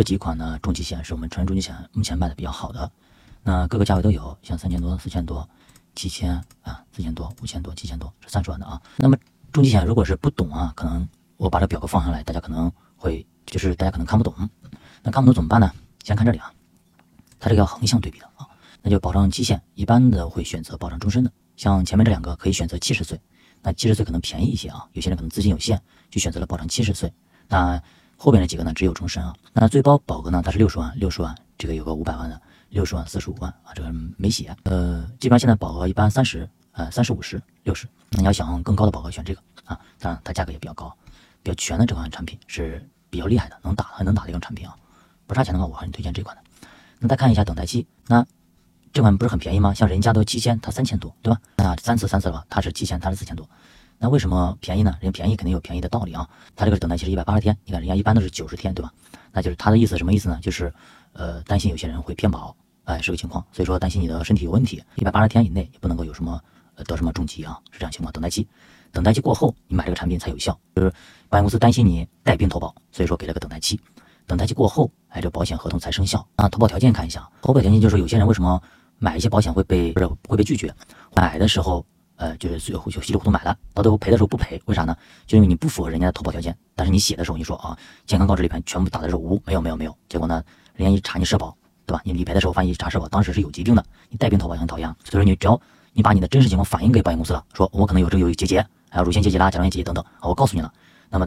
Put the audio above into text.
这几款呢重疾险是我们成人重疾险目前卖的比较好的，那各个价位都有，像三千多、四千多、七千啊、四千多、五千多、七千多，是三十万的啊。那么重疾险如果是不懂啊，可能我把这表格放上来，大家可能会就是大家可能看不懂，那看不懂怎么办呢？先看这里啊，它这个要横向对比的啊，那就保障期限一般的会选择保障终身的，像前面这两个可以选择七十岁，那七十岁可能便宜一些啊，有些人可能资金有限，就选择了保障七十岁，那。后边这几个呢，只有终身啊。那最高保额呢，它是六十万，六十万，这个有个五百万的，六十万、四十五万啊，这个没写。呃，基本上现在保额一般三十，呃，三十五十、六十。那你要想更高的保额，选这个啊，当然它价格也比较高，比较全的这款产品是比较厉害的，能打很能打的一款产品啊。不差钱的话，我还是推荐这款的。那再看一下等待期，那这款不是很便宜吗？像人家都七千，它三千多，对吧？那三次三次的话，它是七千，它是四千多。那为什么便宜呢？人家便宜肯定有便宜的道理啊。他这个等待期是一百八十天，你看人家一般都是九十天，对吧？那就是他的意思什么意思呢？就是呃担心有些人会骗保，哎是个情况，所以说担心你的身体有问题，一百八十天以内也不能够有什么呃得什么重疾啊，是这样情况。等待期，等待期过后你买这个产品才有效，就是保险公司担心你带病投保，所以说给了个等待期。等待期过后，哎这保险合同才生效那。投保条件看一下，投保条件就是有些人为什么买一些保险会被不是会被拒绝，买的时候。呃，就是最后就稀里糊涂买了，到最后赔的时候不赔，为啥呢？就因为你不符合人家的投保条件，但是你写的时候你说啊，健康告知里边全部打的是无，没有没有没有，结果呢，人家一查你社保，对吧？你理赔的时候发现一查社保，当时是有疾病的，你带病投保也很讨厌。所以说你只要你把你的真实情况反映给保险公司了，说我可能有这个有结节，还有乳腺结节啦、甲状腺结节等等，我告诉你了，那么